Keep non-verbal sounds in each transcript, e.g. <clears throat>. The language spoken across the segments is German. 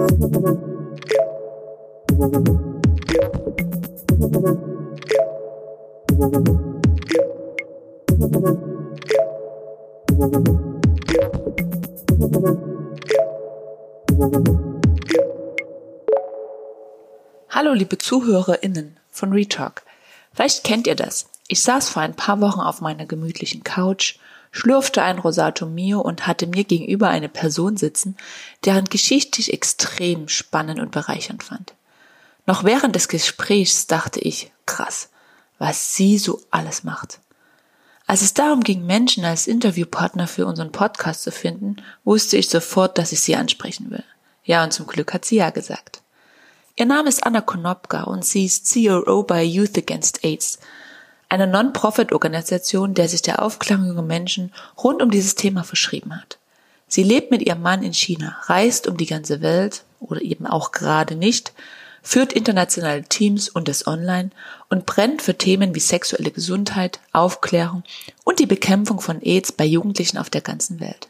Hallo liebe ZuhörerInnen von Retalk. Vielleicht kennt ihr das. Ich saß vor ein paar Wochen auf meiner gemütlichen Couch, schlürfte ein Rosato Mio und hatte mir gegenüber eine Person sitzen, deren Geschichte ich extrem spannend und bereichernd fand. Noch während des Gesprächs dachte ich, krass, was sie so alles macht. Als es darum ging, Menschen als Interviewpartner für unseren Podcast zu finden, wusste ich sofort, dass ich sie ansprechen will. Ja, und zum Glück hat sie ja gesagt. Ihr Name ist Anna Konopka und sie ist COO bei Youth Against AIDS, einer Non-Profit-Organisation, der sich der Aufklärung junger Menschen rund um dieses Thema verschrieben hat. Sie lebt mit ihrem Mann in China, reist um die ganze Welt oder eben auch gerade nicht, führt internationale Teams und es online und brennt für Themen wie sexuelle Gesundheit, Aufklärung und die Bekämpfung von AIDS bei Jugendlichen auf der ganzen Welt.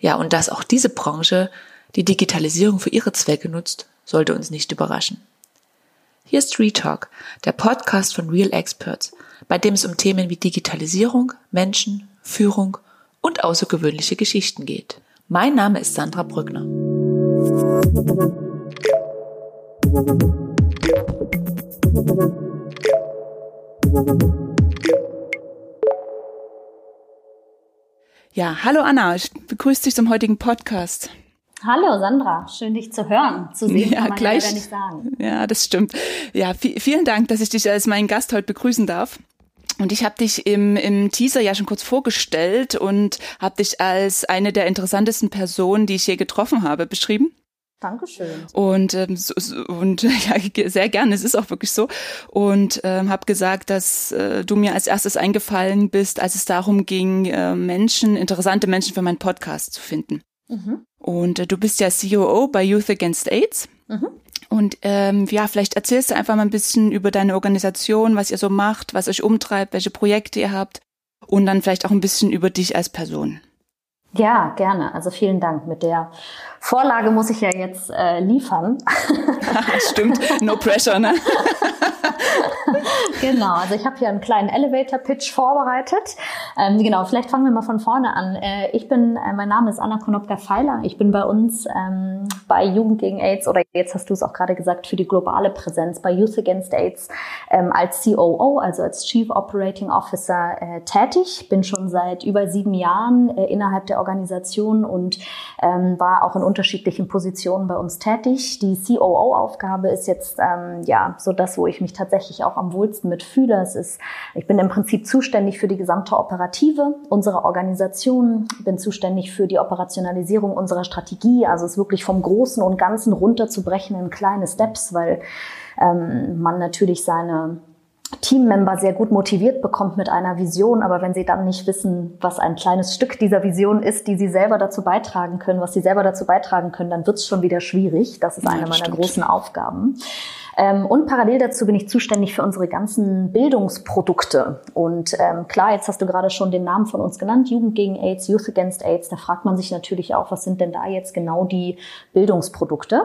Ja, und dass auch diese Branche die Digitalisierung für ihre Zwecke nutzt, sollte uns nicht überraschen. Hier ist Retalk, der Podcast von Real Experts, bei dem es um Themen wie Digitalisierung, Menschen, Führung und außergewöhnliche Geschichten geht. Mein Name ist Sandra Brückner. Ja, hallo Anna, ich begrüße dich zum heutigen Podcast. Hallo Sandra, schön dich zu hören. Zu sehen ja, kann man gleich, ja nicht sagen. Ja, das stimmt. Ja, vielen Dank, dass ich dich als meinen Gast heute begrüßen darf. Und ich habe dich im, im Teaser ja schon kurz vorgestellt und habe dich als eine der interessantesten Personen, die ich je getroffen habe, beschrieben. Dankeschön. Und, ähm, so, so, und <laughs> ja, sehr gerne, es ist auch wirklich so. Und ähm, habe gesagt, dass äh, du mir als erstes eingefallen bist, als es darum ging, äh, Menschen, interessante Menschen für meinen Podcast zu finden. Mhm. Und äh, du bist ja COO bei Youth Against AIDS. Mhm. Und ähm, ja, vielleicht erzählst du einfach mal ein bisschen über deine Organisation, was ihr so macht, was euch umtreibt, welche Projekte ihr habt und dann vielleicht auch ein bisschen über dich als Person. Ja, gerne. Also vielen Dank. Mit der Vorlage muss ich ja jetzt äh, liefern. <laughs> Stimmt, no pressure, ne? <laughs> genau, also ich habe hier einen kleinen Elevator-Pitch vorbereitet. Ähm, genau, vielleicht fangen wir mal von vorne an. Äh, ich bin, äh, mein Name ist Anna Konopka-Feiler. Ich bin bei uns ähm, bei Jugend gegen AIDS oder jetzt hast du es auch gerade gesagt, für die globale Präsenz bei Youth Against AIDS ähm, als COO, also als Chief Operating Officer äh, tätig. Bin schon seit über sieben Jahren äh, innerhalb der Organisation und ähm, war auch in unterschiedlichen Positionen bei uns tätig. Die COO-Aufgabe ist jetzt ähm, ja so das, wo ich mich tatsächlich auch am wohlsten mitfühle. Es ist, ich bin im Prinzip zuständig für die gesamte Operative unserer Organisation, bin zuständig für die Operationalisierung unserer Strategie, also es wirklich vom Großen und Ganzen runterzubrechen in kleine Steps, weil ähm, man natürlich seine Teammember sehr gut motiviert bekommt mit einer Vision, aber wenn sie dann nicht wissen, was ein kleines Stück dieser Vision ist, die sie selber dazu beitragen können, was sie selber dazu beitragen können, dann wird es schon wieder schwierig. Das ist ja, eine meiner stimmt. großen Aufgaben. Ähm, und parallel dazu bin ich zuständig für unsere ganzen Bildungsprodukte. Und ähm, klar, jetzt hast du gerade schon den Namen von uns genannt, Jugend gegen AIDS, Youth Against AIDS. Da fragt man sich natürlich auch, was sind denn da jetzt genau die Bildungsprodukte?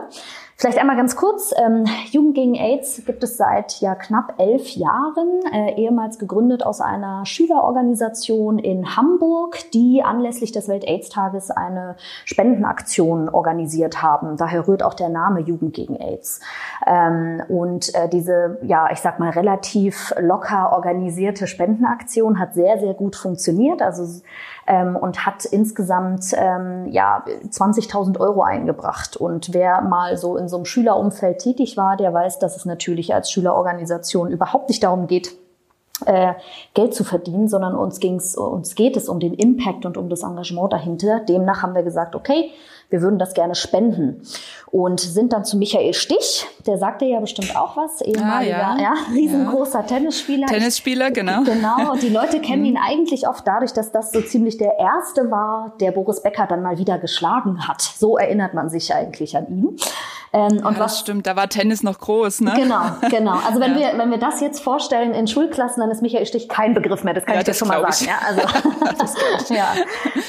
Vielleicht einmal ganz kurz. Ähm, Jugend gegen AIDS gibt es seit ja knapp elf Jahren, äh, ehemals gegründet aus einer Schülerorganisation in Hamburg, die anlässlich des Welt-AIDS-Tages eine Spendenaktion organisiert haben. Daher rührt auch der Name Jugend gegen AIDS. Ähm, und äh, diese, ja, ich sag mal, relativ locker organisierte Spendenaktion hat sehr, sehr gut funktioniert. Also ähm, und hat insgesamt ähm, ja 20.000 Euro eingebracht. Und wer mal so in so einem Schülerumfeld tätig war, der weiß, dass es natürlich als Schülerorganisation überhaupt nicht darum geht, äh, Geld zu verdienen, sondern uns ging's, uns geht es um den Impact und um das Engagement dahinter. Demnach haben wir gesagt, okay, wir würden das gerne spenden. Und sind dann zu Michael Stich, der sagte ja bestimmt auch was, ehemaliger, ah, ja. ja. riesengroßer ja. Tennisspieler. Tennisspieler, genau. Genau, und die Leute <laughs> kennen mhm. ihn eigentlich oft dadurch, dass das so ziemlich der erste war, der Boris Becker dann mal wieder geschlagen hat. So erinnert man sich eigentlich an ihn. Ähm, und ja, was stimmt, da war Tennis noch groß, ne? Genau, genau. Also wenn <laughs> ja. wir wenn wir das jetzt vorstellen in Schulklassen, dann ist Michael Stich kein Begriff mehr. Das kann ja, ich dir schon mal sagen. Ja, also, <laughs> ja,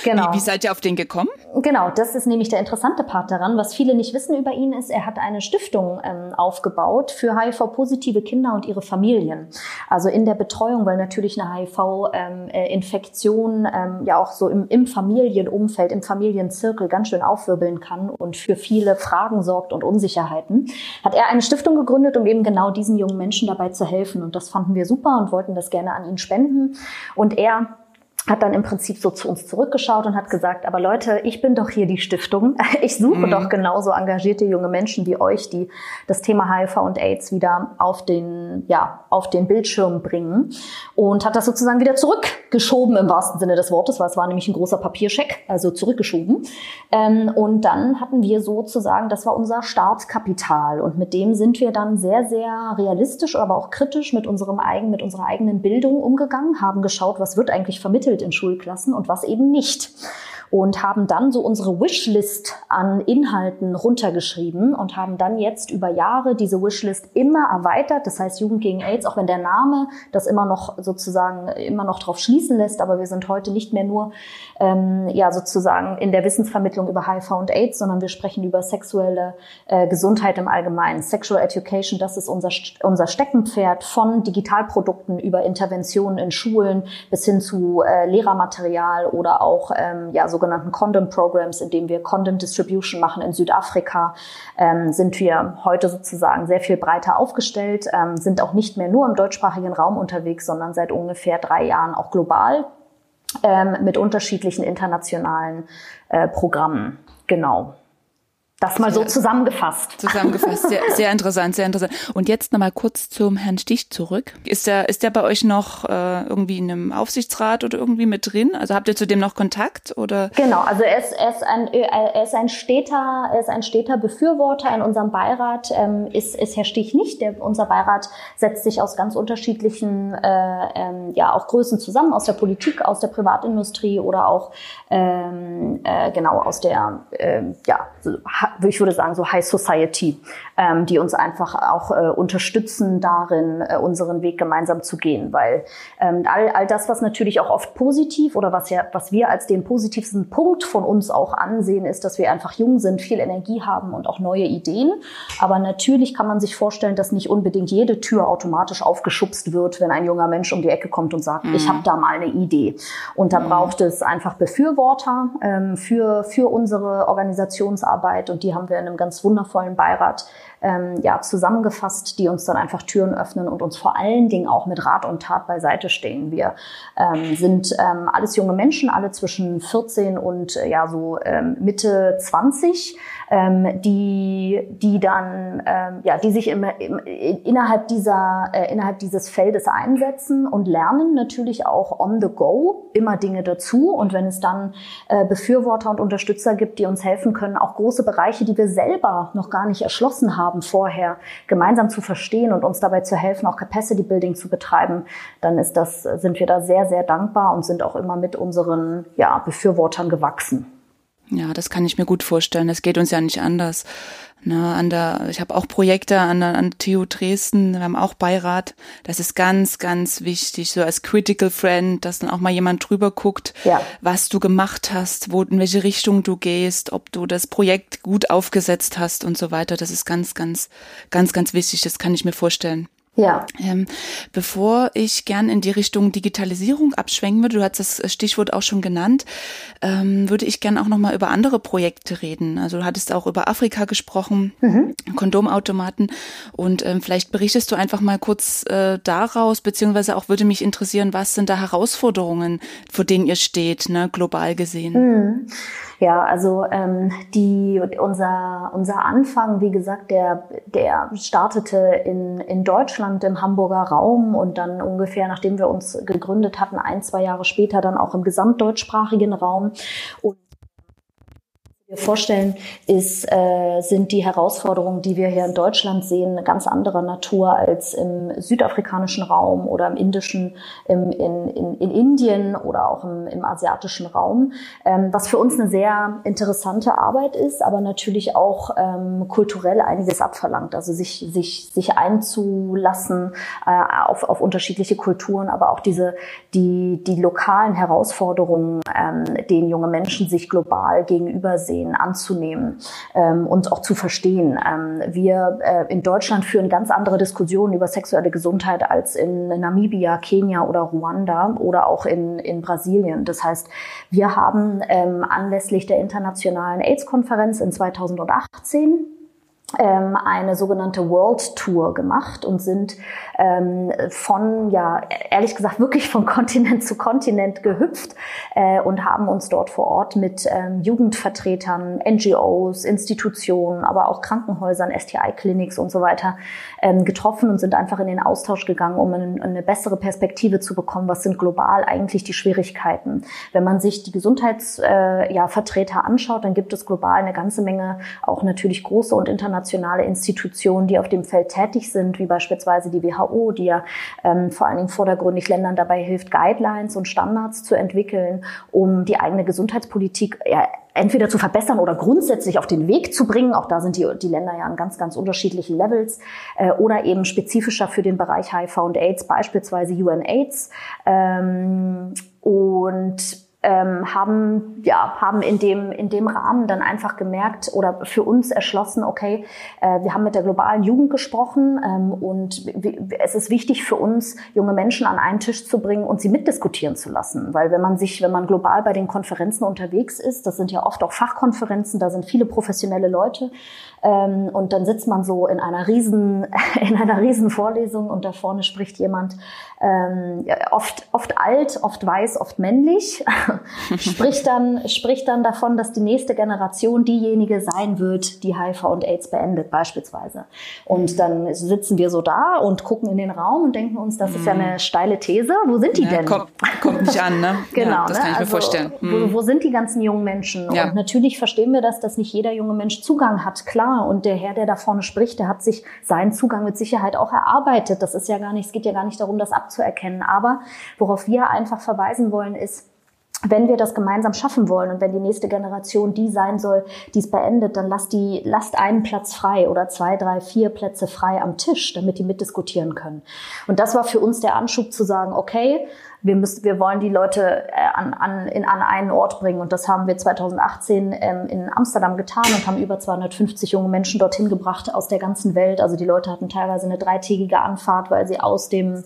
genau. Wie, wie seid ihr auf den gekommen? Genau, das ist nämlich der interessante Part daran. Was viele nicht wissen über ihn ist, er hat eine Stiftung ähm, aufgebaut für HIV-positive Kinder und ihre Familien. Also in der Betreuung, weil natürlich eine HIV-Infektion ähm, äh, ähm, ja auch so im, im Familienumfeld, im Familienzirkel ganz schön aufwirbeln kann und für viele Fragen sorgt und Unsicherheiten, hat er eine Stiftung gegründet, um eben genau diesen jungen Menschen dabei zu helfen. Und das fanden wir super und wollten das gerne an ihn spenden. Und er hat dann im Prinzip so zu uns zurückgeschaut und hat gesagt, aber Leute, ich bin doch hier die Stiftung. <laughs> Ich suche mhm. doch genauso engagierte junge Menschen wie euch, die das Thema HIV und AIDS wieder auf den, ja, auf den Bildschirm bringen. Und hat das sozusagen wieder zurückgeschoben im wahrsten Sinne des Wortes, weil es war nämlich ein großer Papierscheck, also zurückgeschoben. Ähm, und dann hatten wir sozusagen, das war unser Startkapital. Und mit dem sind wir dann sehr, sehr realistisch, aber auch kritisch mit unserem eigenen, mit unserer eigenen Bildung umgegangen, haben geschaut, was wird eigentlich vermittelt vermittelt in Schulklassen und was eben nicht und haben dann so unsere Wishlist an Inhalten runtergeschrieben und haben dann jetzt über Jahre diese Wishlist immer erweitert. Das heißt Jugend gegen AIDS, auch wenn der Name das immer noch sozusagen immer noch drauf schließen lässt, aber wir sind heute nicht mehr nur ähm, ja sozusagen in der Wissensvermittlung über HIV und AIDS, sondern wir sprechen über sexuelle äh, Gesundheit im Allgemeinen. Sexual Education, das ist unser unser Steckenpferd von Digitalprodukten über Interventionen in Schulen bis hin zu äh, Lehrermaterial oder auch ähm, ja sogenannten Condom Programs, in dem wir Condom Distribution machen in Südafrika, ähm, sind wir heute sozusagen sehr viel breiter aufgestellt, ähm, sind auch nicht mehr nur im deutschsprachigen Raum unterwegs, sondern seit ungefähr drei Jahren auch global ähm, mit unterschiedlichen internationalen äh, Programmen. Genau. Das mal so zusammengefasst. Zusammengefasst, sehr, sehr interessant, sehr interessant. Und jetzt nochmal kurz zum Herrn Stich zurück. Ist der, ist der bei euch noch äh, irgendwie in einem Aufsichtsrat oder irgendwie mit drin? Also habt ihr zu dem noch Kontakt oder? Genau, also er ist, er ist ein, er ist ein steter, er ist ein steter Befürworter in unserem Beirat. Ähm, ist, ist Herr Stich nicht. Der, unser Beirat setzt sich aus ganz unterschiedlichen, äh, ähm, ja auch Größen zusammen, aus der Politik, aus der Privatindustrie oder auch ähm, äh, genau aus der, äh, ja ich würde sagen, so High Society, ähm, die uns einfach auch äh, unterstützen darin, äh, unseren Weg gemeinsam zu gehen. Weil ähm, all, all das, was natürlich auch oft positiv oder was ja, was wir als den positivsten Punkt von uns auch ansehen, ist, dass wir einfach jung sind, viel Energie haben und auch neue Ideen. Aber natürlich kann man sich vorstellen, dass nicht unbedingt jede Tür automatisch aufgeschubst wird, wenn ein junger Mensch um die Ecke kommt und sagt, mhm. ich habe da mal eine Idee. Und da mhm. braucht es einfach Befürworter ähm, für, für unsere Organisationsarbeit und die haben wir in einem ganz wundervollen Beirat ähm, ja, zusammengefasst, die uns dann einfach Türen öffnen und uns vor allen Dingen auch mit Rat und Tat beiseite stehen. Wir ähm, sind ähm, alles junge Menschen, alle zwischen 14 und äh, ja so ähm, Mitte 20, ähm, die, die dann, ähm, ja, die sich im, im, innerhalb dieser, äh, innerhalb dieses Feldes einsetzen und lernen natürlich auch on the go immer Dinge dazu. Und wenn es dann äh, Befürworter und Unterstützer gibt, die uns helfen können, auch große Bereiche, die wir selber noch gar nicht erschlossen haben, vorher gemeinsam zu verstehen und uns dabei zu helfen, auch Capacity Building zu betreiben, dann ist das, sind wir da sehr, sehr dankbar und sind auch immer mit unseren ja, Befürwortern gewachsen. Ja, das kann ich mir gut vorstellen. Das geht uns ja nicht anders. Na, an der, ich habe auch Projekte an der, an TU Dresden, wir haben auch Beirat. Das ist ganz, ganz wichtig, so als Critical Friend, dass dann auch mal jemand drüber guckt, ja. was du gemacht hast, wo, in welche Richtung du gehst, ob du das Projekt gut aufgesetzt hast und so weiter. Das ist ganz, ganz, ganz, ganz wichtig. Das kann ich mir vorstellen. Ja. Ähm, bevor ich gern in die Richtung Digitalisierung abschwenken würde, du hast das Stichwort auch schon genannt, ähm, würde ich gern auch noch mal über andere Projekte reden. Also du hattest auch über Afrika gesprochen, mhm. Kondomautomaten und ähm, vielleicht berichtest du einfach mal kurz äh, daraus, beziehungsweise auch würde mich interessieren, was sind da Herausforderungen, vor denen ihr steht, ne, global gesehen? Mhm. Ja, also ähm, die, unser, unser Anfang, wie gesagt, der, der startete in, in Deutschland im Hamburger Raum und dann ungefähr, nachdem wir uns gegründet hatten, ein, zwei Jahre später dann auch im gesamtdeutschsprachigen Raum. Und vorstellen, ist, äh, sind die Herausforderungen, die wir hier in Deutschland sehen, ganz anderer Natur als im südafrikanischen Raum oder im indischen, im, in, in, in Indien oder auch im, im asiatischen Raum, ähm, was für uns eine sehr interessante Arbeit ist, aber natürlich auch ähm, kulturell einiges abverlangt. Also sich, sich, sich einzulassen äh, auf, auf unterschiedliche Kulturen, aber auch diese, die, die lokalen Herausforderungen, ähm, denen junge Menschen sich global gegenüber sehen, anzunehmen ähm, und auch zu verstehen. Ähm, wir äh, in Deutschland führen ganz andere Diskussionen über sexuelle Gesundheit als in Namibia, Kenia oder Ruanda oder auch in, in Brasilien. Das heißt, wir haben ähm, anlässlich der internationalen AIDS-Konferenz in 2018 ähm, eine sogenannte World Tour gemacht und sind ähm, von, ja, ehrlich gesagt, wirklich von <laughs> Kontinent zu Kontinent gehüpft äh, und haben uns dort vor Ort mit ähm, Jugendvertretern, NGOs, Institutionen, aber auch Krankenhäusern, STI-Clinics und so weiter ähm, getroffen und sind einfach in den Austausch gegangen, um eine, eine bessere Perspektive zu bekommen, was sind global eigentlich die Schwierigkeiten. Wenn man sich die Gesundheitsvertreter äh, ja, Vertreter anschaut, dann gibt es global eine ganze Menge auch natürlich große und internationale internationale Institutionen, die auf dem Feld tätig sind, wie beispielsweise die WHO, die ja ähm, vor allen Dingen vordergründig Ländern dabei hilft, Guidelines und Standards zu entwickeln, um die eigene Gesundheitspolitik ja, entweder zu verbessern oder grundsätzlich auf den Weg zu bringen. Auch da sind die, die Länder ja an ganz, ganz unterschiedlichen Levels. Äh, oder eben spezifischer für den Bereich HIV und AIDS, beispielsweise UNAIDS. Ähm, und ähm, haben ja haben in dem in dem Rahmen dann einfach gemerkt oder für uns erschlossen, okay, äh, wir haben mit der globalen Jugend gesprochen ähm, und es ist wichtig für uns junge Menschen an einen Tisch zu bringen und sie mitdiskutieren zu lassen, weil wenn man sich wenn man global bei den Konferenzen unterwegs ist, das sind ja oft auch Fachkonferenzen, da sind viele professionelle Leute ähm, und dann sitzt man so in einer riesen <laughs> in einer riesen Vorlesung und da vorne spricht jemand ähm, oft, oft alt, oft weiß, oft männlich, <laughs> spricht dann, spricht dann davon, dass die nächste Generation diejenige sein wird, die HIV und AIDS beendet, beispielsweise. Und dann sitzen wir so da und gucken in den Raum und denken uns, das ist ja eine mhm. steile These. Wo sind die ja, denn? Kommt, kommt nicht an, ne? <laughs> genau. Ja, das kann ich ne? mir vorstellen. Mhm. Wo, wo, sind die ganzen jungen Menschen? Ja. Und natürlich verstehen wir das, dass nicht jeder junge Mensch Zugang hat, klar. Und der Herr, der da vorne spricht, der hat sich seinen Zugang mit Sicherheit auch erarbeitet. Das ist ja gar nicht, es geht ja gar nicht darum, das abzuerkennen. Aber worauf wir einfach verweisen wollen, ist, wenn wir das gemeinsam schaffen wollen und wenn die nächste Generation die sein soll, die es beendet, dann lasst die, lasst einen Platz frei oder zwei, drei, vier Plätze frei am Tisch, damit die mitdiskutieren können. Und das war für uns der Anschub zu sagen, okay, wir müssen, wir wollen die Leute äh, an, an, in, an einen Ort bringen. Und das haben wir 2018 ähm, in Amsterdam getan und haben über 250 junge Menschen dorthin gebracht aus der ganzen Welt. Also die Leute hatten teilweise eine dreitägige Anfahrt, weil sie aus dem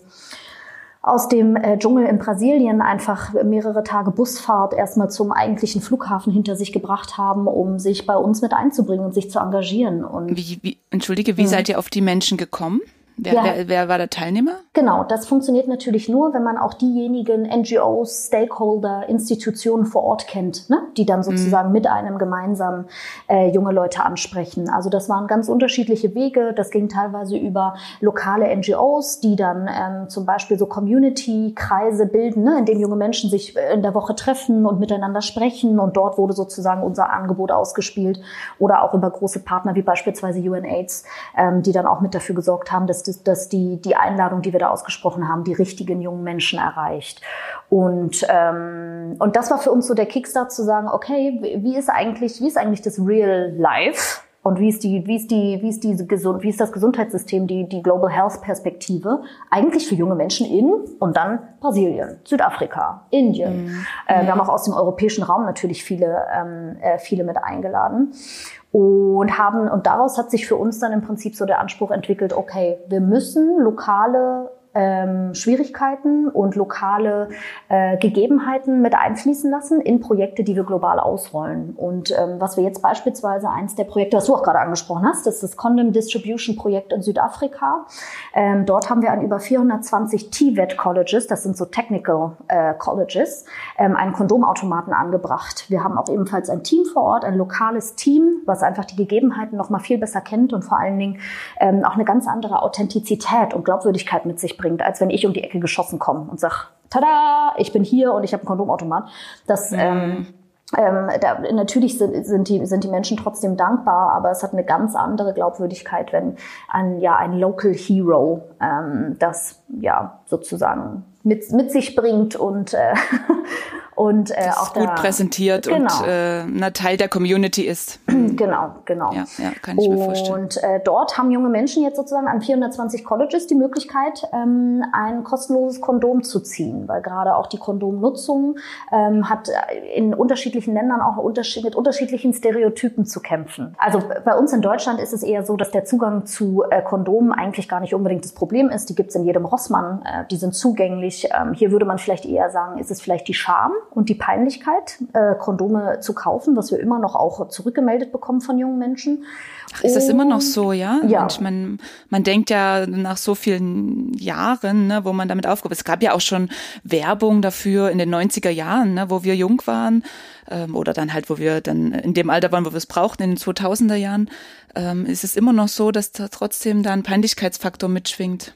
aus dem äh, Dschungel in Brasilien einfach mehrere Tage Busfahrt erstmal zum eigentlichen Flughafen hinter sich gebracht haben, um sich bei uns mit einzubringen und sich zu engagieren. Und wie, wie, Entschuldige, wie mh. seid ihr auf die Menschen gekommen? Wer, ja. wer, wer war der Teilnehmer? Genau, das funktioniert natürlich nur, wenn man auch diejenigen NGOs, Stakeholder, Institutionen vor Ort kennt, ne? die dann sozusagen mhm. mit einem gemeinsam äh, junge Leute ansprechen. Also das waren ganz unterschiedliche Wege. Das ging teilweise über lokale NGOs, die dann ähm, zum Beispiel so Community-Kreise bilden, ne? in denen junge Menschen sich in der Woche treffen und miteinander sprechen. Und dort wurde sozusagen unser Angebot ausgespielt. Oder auch über große Partner wie beispielsweise UNAIDS, ähm, die dann auch mit dafür gesorgt haben, dass dass die, die Einladung, die wir da ausgesprochen haben, die richtigen jungen Menschen erreicht. Und, ähm, und das war für uns so der Kickstart zu sagen, okay, wie ist eigentlich, wie ist eigentlich das Real Life? Und wie ist die, wie ist die, wie ist diese gesund, wie ist das Gesundheitssystem, die, die Global Health Perspektive eigentlich für junge Menschen in und dann Brasilien, Südafrika, Indien. Mhm. Äh, wir haben auch aus dem europäischen Raum natürlich viele, ähm, äh, viele mit eingeladen und haben und daraus hat sich für uns dann im Prinzip so der Anspruch entwickelt, okay, wir müssen lokale ähm, Schwierigkeiten und lokale äh, Gegebenheiten mit einfließen lassen in Projekte, die wir global ausrollen. Und ähm, was wir jetzt beispielsweise eins der Projekte, das du auch gerade angesprochen hast, das ist das Condom Distribution Projekt in Südafrika. Ähm, dort haben wir an über 420 TVET Colleges, das sind so Technical äh, Colleges, ähm, einen Kondomautomaten angebracht. Wir haben auch ebenfalls ein Team vor Ort, ein lokales Team, was einfach die Gegebenheiten noch mal viel besser kennt und vor allen Dingen ähm, auch eine ganz andere Authentizität und Glaubwürdigkeit mit sich bringt, als wenn ich um die Ecke geschossen komme und sag, tada, ich bin hier und ich habe einen Kondomautomat. Das, mhm. ähm, ähm, da, natürlich sind, sind, die, sind die Menschen trotzdem dankbar, aber es hat eine ganz andere Glaubwürdigkeit, wenn ein, ja, ein Local Hero ähm, das ja sozusagen mit, mit sich bringt und äh, <laughs> und äh, auch gut da, präsentiert genau. und äh, ein Teil der Community ist. <clears throat> Genau, genau. Ja, ja kann ich und, mir vorstellen. Und äh, dort haben junge Menschen jetzt sozusagen an 420 Colleges die Möglichkeit, ähm, ein kostenloses Kondom zu ziehen, weil gerade auch die Kondomnutzung ähm, hat in unterschiedlichen Ländern auch unterschied mit unterschiedlichen Stereotypen zu kämpfen. Also bei uns in Deutschland ist es eher so, dass der Zugang zu äh, Kondomen eigentlich gar nicht unbedingt das Problem ist. Die gibt's in jedem Rossmann, äh, die sind zugänglich. Ähm, hier würde man vielleicht eher sagen, ist es vielleicht die Scham, und die Peinlichkeit, äh, Kondome zu kaufen, was wir immer noch auch zurückgemeldet bekommen von jungen Menschen. Ach, ist das immer noch so, ja? Ja. Mensch, man, man denkt ja nach so vielen Jahren, ne, wo man damit aufgehoben ist. Es gab ja auch schon Werbung dafür in den 90er Jahren, ne, wo wir jung waren ähm, oder dann halt, wo wir dann in dem Alter waren, wo wir es brauchten, in den 2000er Jahren. Ähm, ist es immer noch so, dass da trotzdem da ein Peinlichkeitsfaktor mitschwingt.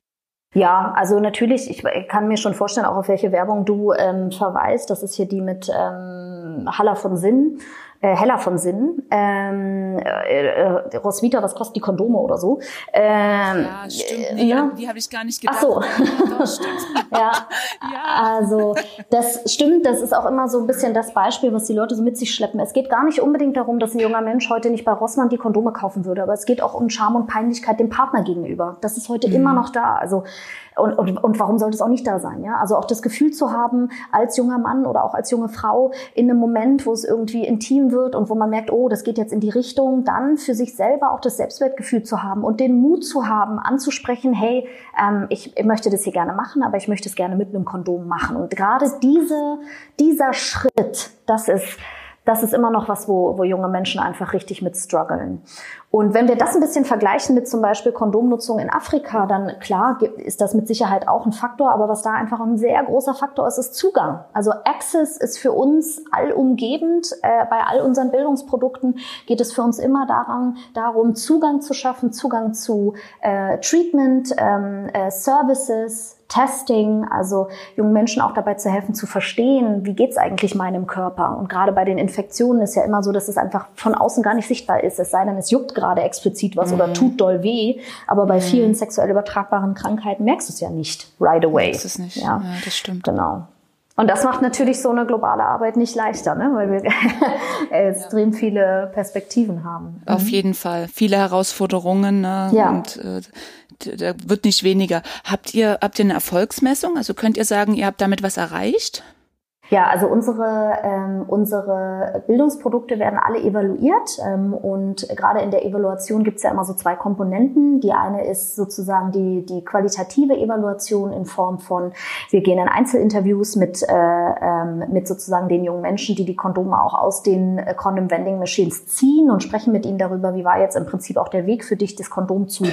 Ja, also natürlich, ich kann mir schon vorstellen, auch auf welche Werbung du ähm, verweist. Das ist hier die mit ähm, Haller von Sinn äh, Heller von Sinn. Ähm, äh, äh, Roswitha, was kostet die Kondome oder so? Ähm, ja, stimmt. Nee, ja. Die habe ich gar nicht gedacht. Ach so. Ja, <laughs> <laughs> ja, also das stimmt. Das ist auch immer so ein bisschen das Beispiel, was die Leute so mit sich schleppen. Es geht gar nicht unbedingt darum, dass ein junger Mensch heute nicht bei Rossmann die Kondome kaufen würde, aber es geht auch um Scham und Peinlichkeit dem Partner gegenüber. Das ist heute mhm. immer noch da. Also und, und, und warum sollte es auch nicht da sein? Ja? Also auch das Gefühl zu haben, als junger Mann oder auch als junge Frau in einem Moment, wo es irgendwie intim wird und wo man merkt, oh, das geht jetzt in die Richtung, dann für sich selber auch das Selbstwertgefühl zu haben und den Mut zu haben, anzusprechen, hey, ähm, ich, ich möchte das hier gerne machen, aber ich möchte es gerne mit einem Kondom machen. Und gerade diese, dieser Schritt, das ist das ist immer noch was, wo, wo junge Menschen einfach richtig mit strugglen. Und wenn wir das ein bisschen vergleichen mit zum Beispiel Kondomnutzung in Afrika, dann klar ist das mit Sicherheit auch ein Faktor, aber was da einfach ein sehr großer Faktor ist, ist Zugang. Also Access ist für uns allumgebend. Äh, bei all unseren Bildungsprodukten geht es für uns immer daran, darum, Zugang zu schaffen, Zugang zu äh, Treatment, ähm, äh, Services, Testing, also jungen Menschen auch dabei zu helfen, zu verstehen, wie geht's eigentlich meinem Körper. Und gerade bei den Infektionen ist ja immer so, dass es einfach von außen gar nicht sichtbar ist, es sei denn, es juckt gerade explizit was mhm. oder tut doll weh. Aber bei mhm. vielen sexuell übertragbaren Krankheiten merkst du es ja nicht right away. Merkst es nicht. Ja. ja, das stimmt. Genau. Und das macht natürlich so eine globale Arbeit nicht leichter, ne? weil wir <laughs> extrem ja. viele Perspektiven haben. Auf mhm. jeden Fall. Viele Herausforderungen. Ne? Ja. Und äh, da wird nicht weniger. Habt ihr, habt ihr eine Erfolgsmessung? Also könnt ihr sagen, ihr habt damit was erreicht? Ja, also unsere, ähm, unsere Bildungsprodukte werden alle evaluiert ähm, und gerade in der Evaluation gibt es ja immer so zwei Komponenten. Die eine ist sozusagen die, die qualitative Evaluation in Form von, wir gehen in Einzelinterviews mit, äh, ähm, mit sozusagen den jungen Menschen, die die Kondome auch aus den äh, Condom Vending Machines ziehen und sprechen mit ihnen darüber, wie war jetzt im Prinzip auch der Weg für dich, das Kondom zu,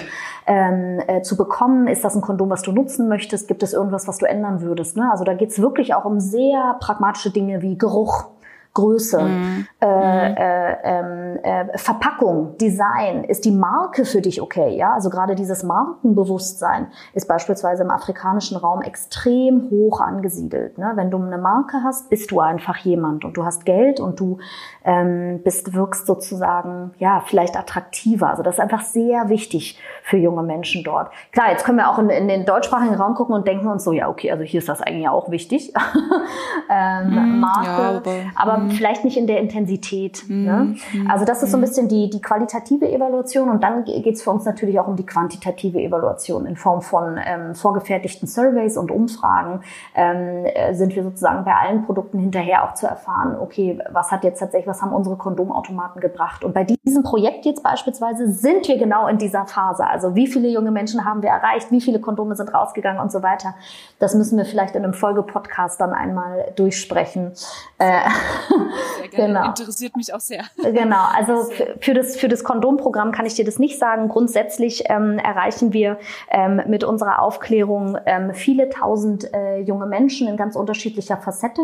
ähm, äh, zu bekommen. Ist das ein Kondom, was du nutzen möchtest? Gibt es irgendwas, was du ändern würdest? Ne? Also da geht's wirklich auch um sehr pragmatische Dinge wie Geruch, Größe, mhm. Äh, mhm. äh, ähm, äh, Verpackung, Design, ist die Marke für dich okay? Ja, also gerade dieses Markenbewusstsein ist beispielsweise im afrikanischen Raum extrem hoch angesiedelt. Ne? Wenn du eine Marke hast, bist du einfach jemand und du hast Geld und du ähm, bist, wirkst sozusagen, ja, vielleicht attraktiver. Also das ist einfach sehr wichtig für junge Menschen dort. Klar, jetzt können wir auch in, in den deutschschsprachigen Raum gucken und denken uns so, ja, okay, also hier ist das eigentlich auch wichtig. <laughs> ähm, mm, Marke, ja, aber, aber mm. vielleicht nicht in der Intensität. Mm, ne? Also das ist so ein bisschen die, die qualitative Evaluation und dann geht es für uns natürlich auch um die quantitative Evaluation in Form von ähm, vorgefertigten Surveys und Umfragen. Ähm, äh, sind wir sozusagen bei allen Produkten hinterher auch zu erfahren, okay, was hat jetzt tatsächlich was haben unsere Kondomautomaten gebracht. Und bei diesem Projekt jetzt beispielsweise sind wir genau in dieser Phase. Also wie viele junge Menschen haben wir erreicht, wie viele Kondome sind rausgegangen und so weiter. Das müssen wir vielleicht in einem Folgepodcast dann einmal durchsprechen. Äh, genau. Interessiert mich auch sehr. Genau, also für das, für das Kondomprogramm kann ich dir das nicht sagen. Grundsätzlich ähm, erreichen wir ähm, mit unserer Aufklärung ähm, viele tausend äh, junge Menschen in ganz unterschiedlicher Facette.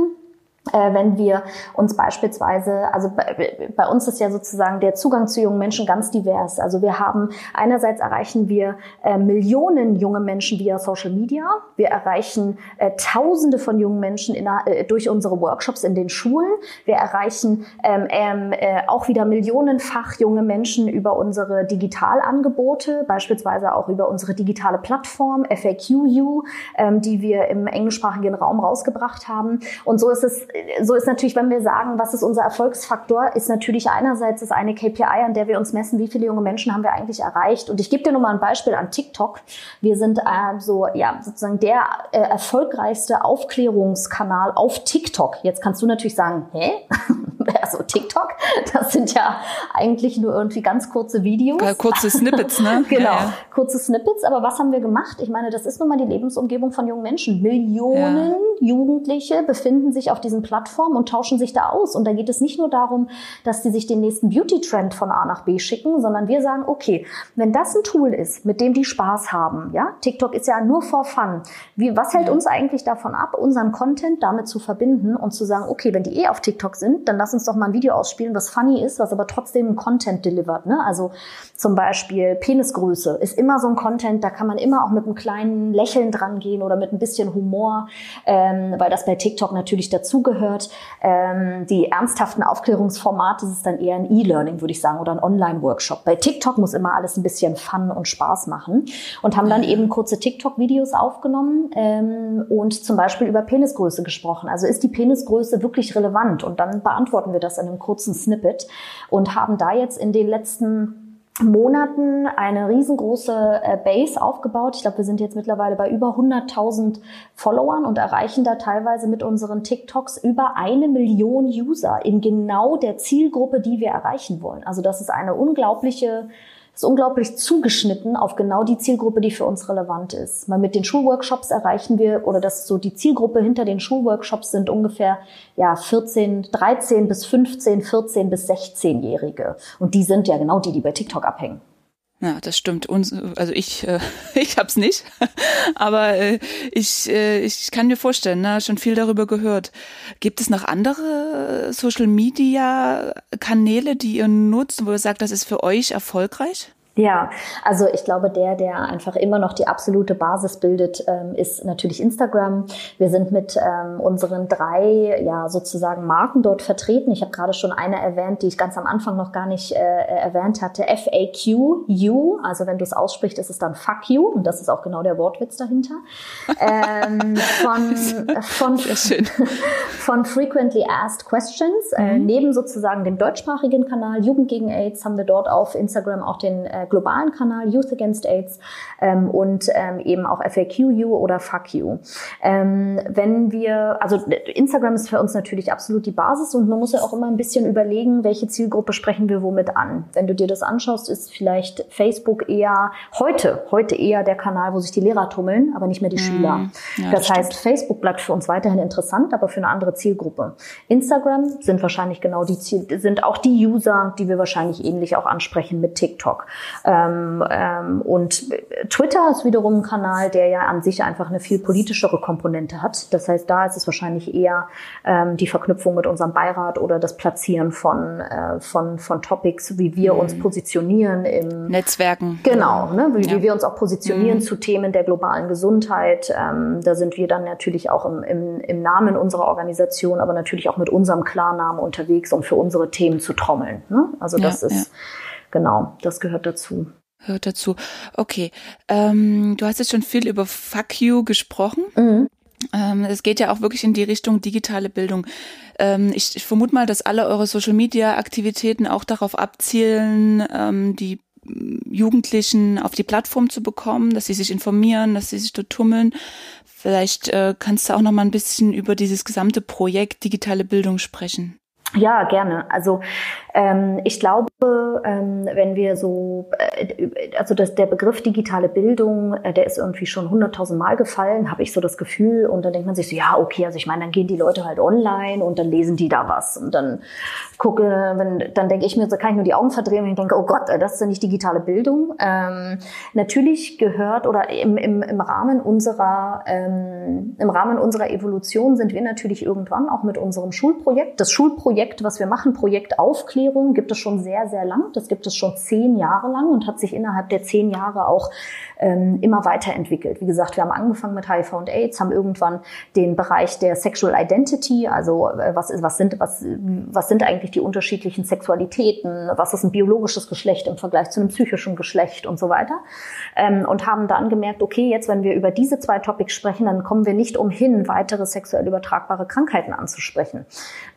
Äh, wenn wir uns beispielsweise, also bei, bei, uns ist ja sozusagen der Zugang zu jungen Menschen ganz divers. Also wir haben einerseits erreichen wir äh, Millionen junge Menschen via Social Media. Wir erreichen äh, Tausende von jungen Menschen in, äh, durch unsere Workshops in den Schulen. Wir erreichen ähm, ähm, äh, auch wieder millionenfach junge Menschen über unsere Digitalangebote, beispielsweise auch über unsere digitale Plattform FAQU, ähm, die wir im englischsprachigen Raum rausgebracht haben. Und so ist es so ist natürlich, wenn wir sagen, was ist unser Erfolgsfaktor, ist natürlich einerseits das eine KPI, an der wir uns messen, wie viele junge Menschen haben wir eigentlich erreicht. Und ich gebe dir nur mal ein Beispiel an TikTok. Wir sind äh, so, ja, sozusagen der äh, erfolgreichste Aufklärungskanal auf TikTok. Jetzt kannst du natürlich sagen, hä? <laughs> also TikTok, <laughs> das sind ja eigentlich nur irgendwie ganz kurze Videos. Kurze Snippets, ne? <laughs> genau, ja, ja. kurze Snippets. Aber was haben wir gemacht? Ich meine, das ist nun mal die Lebensumgebung von jungen Menschen. Millionen ja. Jugendliche befinden sich auf diesen Plattformen und tauschen sich da aus. Und da geht es nicht nur darum, dass sie sich den nächsten Beauty-Trend von A nach B schicken, sondern wir sagen, okay, wenn das ein Tool ist, mit dem die Spaß haben, ja, TikTok ist ja nur for fun. Wie, was hält uns eigentlich davon ab, unseren Content damit zu verbinden und zu sagen, okay, wenn die eh auf TikTok sind, dann lass uns doch mal ein Video ausspielen, was funny ist, was aber trotzdem Content delivert. Ne? Also zum Beispiel Penisgröße ist immer so ein Content, da kann man immer auch mit einem kleinen Lächeln dran gehen oder mit ein bisschen Humor, ähm, weil das bei TikTok natürlich dazugehört. Ähm, die ernsthaften Aufklärungsformate ist dann eher ein E-Learning, würde ich sagen, oder ein Online-Workshop. Bei TikTok muss immer alles ein bisschen Fun und Spaß machen und haben dann eben kurze TikTok-Videos aufgenommen ähm, und zum Beispiel über Penisgröße gesprochen. Also ist die Penisgröße wirklich relevant? Und dann beantworten beantworten wir das in einem kurzen Snippet und haben da jetzt in den letzten Monaten eine riesengroße äh, Base aufgebaut. Ich glaube, wir sind jetzt mittlerweile bei über 100.000 Followern und erreichen da teilweise mit unseren TikToks über eine Million User in genau der Zielgruppe, die wir erreichen wollen. Also das ist eine unglaubliche ist unglaublich zugeschnitten auf genau die Zielgruppe, die für uns relevant ist. Weil mit den Schulworkshops erreichen wir, oder das so die Zielgruppe hinter den Schulworkshops sind ungefähr ja 14, 13 bis 15, 14 bis 16-Jährige. Und die sind ja genau die, die bei TikTok abhängen. Ja, das stimmt. Also ich, äh, <laughs> ich hab's nicht, <laughs> aber äh, ich, äh, ich kann mir vorstellen, ne, schon viel darüber gehört. Gibt es noch andere Social Media Kanäle, die ihr nutzt, wo ihr sagt, das ist für euch erfolgreich? Ja, also ich glaube, der, der einfach immer noch die absolute Basis bildet, ähm, ist natürlich Instagram. Wir sind mit ähm, unseren drei, ja sozusagen Marken dort vertreten. Ich habe gerade schon eine erwähnt, die ich ganz am Anfang noch gar nicht äh, erwähnt hatte. FAQ, you. Also wenn du es aussprichst, ist es dann Fuck you. Und das ist auch genau der Wortwitz dahinter. ähm, von, <laughs> von, <laughs> von Frequently Asked Questions. Äh, mhm. Äh, neben sozusagen dem deutschsprachigen Kanal Jugend gegen AIDS haben wir dort auf Instagram auch den äh, globalen Kanal Youth Against AIDS ähm, und ähm, eben auch FAQU oder Fuck You. Ähm, wenn wir, also Instagram ist für uns natürlich absolut die Basis und man muss ja auch immer ein bisschen überlegen, welche Zielgruppe sprechen wir womit an. Wenn du dir das anschaust, ist vielleicht Facebook eher heute, heute eher der Kanal, wo sich die Lehrer tummeln, aber nicht mehr die mhm. Schüler. Ja, das, das heißt, Facebook bleibt für uns weiterhin interessant, aber für eine andere Zielgruppe. Instagram sind wahrscheinlich genau die Ziel, sind auch die User, die wir wahrscheinlich ähnlich auch ansprechen mit TikTok. Ähm, ähm, und Twitter ist wiederum ein Kanal, der ja an sich einfach eine viel politischere Komponente hat. Das heißt, da ist es wahrscheinlich eher ähm, die Verknüpfung mit unserem Beirat oder das Platzieren von, äh, von, von Topics, wie wir mhm. uns positionieren im Netzwerken. Genau, ne? wie, ja. wie wir uns auch positionieren mhm. zu Themen der globalen Gesundheit. Ähm, da sind wir dann natürlich auch im, im, im Namen unserer Organisation, aber natürlich auch mit unserem Klarnamen unterwegs, um für unsere Themen zu trommeln. Ne? Also das ja, ist ja genau, das gehört dazu. Hört dazu. Okay. Ähm, du hast jetzt schon viel über Fuck You gesprochen. Mhm. Ähm, es geht ja auch wirklich in die Richtung digitale Bildung. Ähm, ich, ich vermute mal, dass alle eure Social Media Aktivitäten auch darauf abzielen, ähm, die Jugendlichen auf die Plattform zu bekommen, dass sie sich informieren, dass sie sich dort tummeln. Vielleicht äh, kannst du auch noch mal ein bisschen über dieses gesamte Projekt digitale Bildung sprechen. Ja, gerne. Also ähm, ich glaube, ähm, wenn wir so, äh, also das, der Begriff digitale Bildung, äh, der ist irgendwie schon hunderttausend Mal gefallen, habe ich so das Gefühl. Und dann denkt man sich so, ja, okay, also ich meine, dann gehen die Leute halt online und dann lesen die da was. Und dann gucke, wenn, dann denke ich mir, so kann ich nur die Augen verdrehen und ich denke, oh Gott, das ist ja nicht digitale Bildung. Ähm, natürlich gehört oder im, im, im Rahmen unserer ähm, im Rahmen unserer Evolution sind wir natürlich irgendwann auch mit unserem Schulprojekt, das Schulprojekt, was wir machen, Projekt Aufklärung, gibt es schon sehr, sehr lang. Das gibt es schon zehn Jahre lang und hat sich innerhalb der zehn Jahre auch ähm, immer weiterentwickelt. Wie gesagt, wir haben angefangen mit HIV und AIDS, haben irgendwann den Bereich der Sexual Identity, also äh, was, ist, was, sind, was, was sind eigentlich die unterschiedlichen Sexualitäten, was ist ein biologisches Geschlecht im Vergleich zu einem psychischen Geschlecht und so weiter. Ähm, und haben dann gemerkt, okay, jetzt wenn wir über diese zwei Topics sprechen, dann kommen wir nicht umhin, weitere sexuell übertragbare Krankheiten anzusprechen,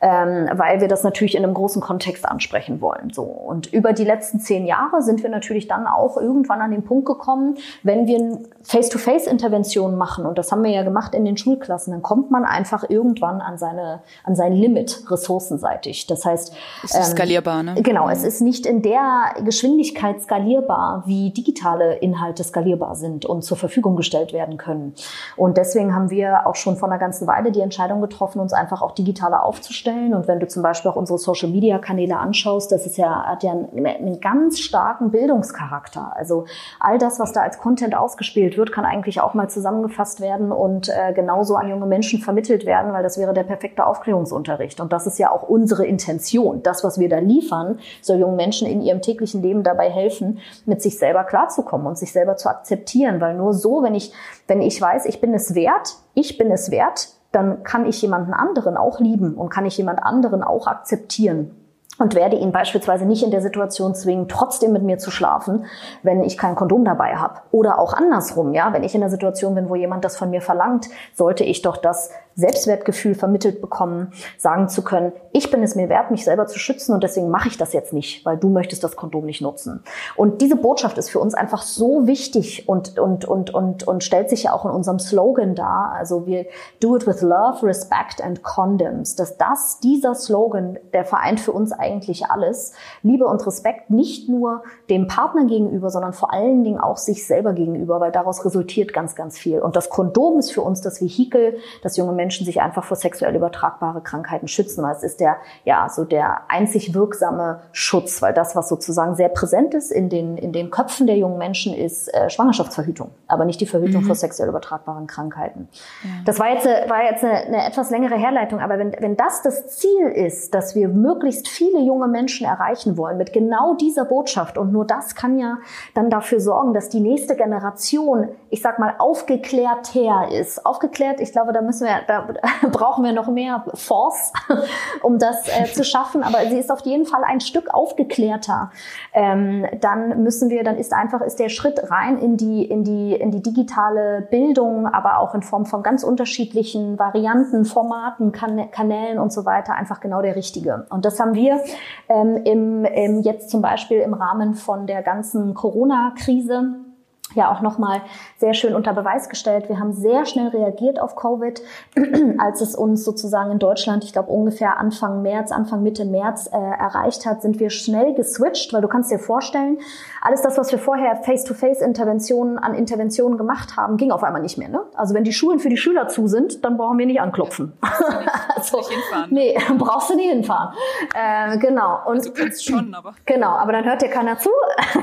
ähm, weil wir das natürlich in einem großen Kontext ansprechen wollen. So und über die letzten zehn Jahre sind wir natürlich dann auch irgendwann an den Punkt gekommen, wenn wir Face-to-Face-Interventionen machen, und das haben wir ja gemacht in den Schulklassen, dann kommt man einfach irgendwann an seine, an sein Limit ressourcenseitig. Das heißt, es ist ähm, skalierbar, ne? Genau, es ist nicht in der Geschwindigkeit skalierbar, wie digitale Inhalte skalierbar sind und zur Verfügung gestellt werden können. Und deswegen haben wir auch schon vor einer ganzen Weile die Entscheidung getroffen, uns einfach auch digitaler aufzustellen. Und wenn du zum Beispiel auch unsere Social-Media-Kanäle anschaust, das ist ja, hat ja einen, einen ganz starken Bildungscharakter. Also all das, was da als Content ausgespielt wird, kann eigentlich auch mal zusammengefasst werden und äh, genauso an junge Menschen vermittelt werden, weil das wäre der perfekte Aufklärungsunterricht. Und das ist ja auch unsere Intention. Das, was wir da liefern, soll jungen Menschen in ihrem täglichen Leben dabei helfen, mit sich selber klarzukommen und sich selber zu akzeptieren. Weil nur so, wenn ich, wenn ich weiß, ich bin es wert, ich bin es wert, dann kann ich jemanden anderen auch lieben und kann ich jemand anderen auch akzeptieren und werde ihn beispielsweise nicht in der Situation zwingen, trotzdem mit mir zu schlafen, wenn ich kein Kondom dabei habe. Oder auch andersrum, ja, wenn ich in der Situation bin, wo jemand das von mir verlangt, sollte ich doch das Selbstwertgefühl vermittelt bekommen, sagen zu können, ich bin es mir wert, mich selber zu schützen und deswegen mache ich das jetzt nicht, weil du möchtest das Kondom nicht nutzen. Und diese Botschaft ist für uns einfach so wichtig und, und, und, und, und stellt sich ja auch in unserem Slogan dar. Also wir do it with love, respect and condoms. Dass das, dieser Slogan, der vereint für uns eigentlich alles. Liebe und Respekt nicht nur dem Partner gegenüber, sondern vor allen Dingen auch sich selber gegenüber, weil daraus resultiert ganz, ganz viel. Und das Kondom ist für uns das Vehikel, das junge Menschen Menschen sich einfach vor sexuell übertragbare Krankheiten schützen, weil es ist der, ja, so der einzig wirksame Schutz, weil das, was sozusagen sehr präsent ist in den, in den Köpfen der jungen Menschen, ist äh, Schwangerschaftsverhütung, aber nicht die Verhütung mhm. vor sexuell übertragbaren Krankheiten. Ja. Das war jetzt, war jetzt eine, eine etwas längere Herleitung, aber wenn, wenn das das Ziel ist, dass wir möglichst viele junge Menschen erreichen wollen mit genau dieser Botschaft und nur das kann ja dann dafür sorgen, dass die nächste Generation, ich sag mal, aufgeklärt her ist. Aufgeklärt, ich glaube, da müssen wir, da <laughs> brauchen wir noch mehr Force, <laughs> um das äh, zu schaffen. Aber sie ist auf jeden Fall ein Stück aufgeklärter. Ähm, dann müssen wir, dann ist einfach ist der Schritt rein in die in die in die digitale Bildung, aber auch in Form von ganz unterschiedlichen Varianten, Formaten, kan Kanälen und so weiter einfach genau der richtige. Und das haben wir ähm, im, im jetzt zum Beispiel im Rahmen von der ganzen Corona-Krise ja auch nochmal sehr schön unter Beweis gestellt. Wir haben sehr schnell reagiert auf Covid, <clears throat> als es uns sozusagen in Deutschland, ich glaube ungefähr Anfang März, Anfang Mitte März äh, erreicht hat, sind wir schnell geswitcht, weil du kannst dir vorstellen, alles das, was wir vorher Face-to-Face-Interventionen an Interventionen gemacht haben, ging auf einmal nicht mehr. Ne? Also wenn die Schulen für die Schüler zu sind, dann brauchen wir nicht anklopfen. Nicht, <laughs> also, nicht hinfahren. Nee, <laughs> brauchst du nicht hinfahren. Äh, genau. Und, also du kannst schon, aber. <clears throat> Genau, aber dann hört dir keiner zu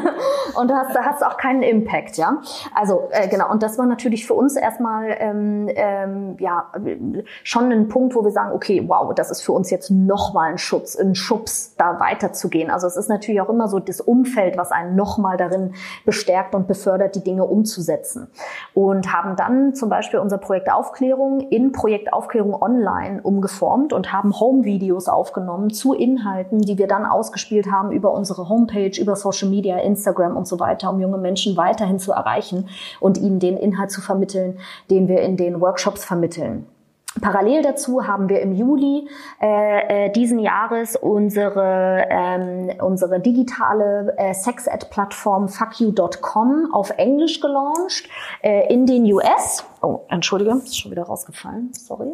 <laughs> und du hast, hast auch keinen Impact ja. Also äh, genau, und das war natürlich für uns erstmal ähm, ähm, ja schon ein Punkt, wo wir sagen, okay, wow, das ist für uns jetzt nochmal ein Schutz, ein Schubs, da weiterzugehen. Also es ist natürlich auch immer so das Umfeld, was einen nochmal darin bestärkt und befördert, die Dinge umzusetzen. Und haben dann zum Beispiel unser Projekt Aufklärung in Projekt Aufklärung online umgeformt und haben Home-Videos aufgenommen zu Inhalten, die wir dann ausgespielt haben über unsere Homepage, über Social Media, Instagram und so weiter, um junge Menschen weiterhin zu erreichen und ihnen den Inhalt zu vermitteln, den wir in den Workshops vermitteln. Parallel dazu haben wir im Juli äh, äh, diesen Jahres unsere, ähm, unsere digitale äh, Sex-Ed-Plattform fuckyou.com auf Englisch gelauncht äh, in den US. Oh, entschuldige, ist schon wieder rausgefallen. Sorry.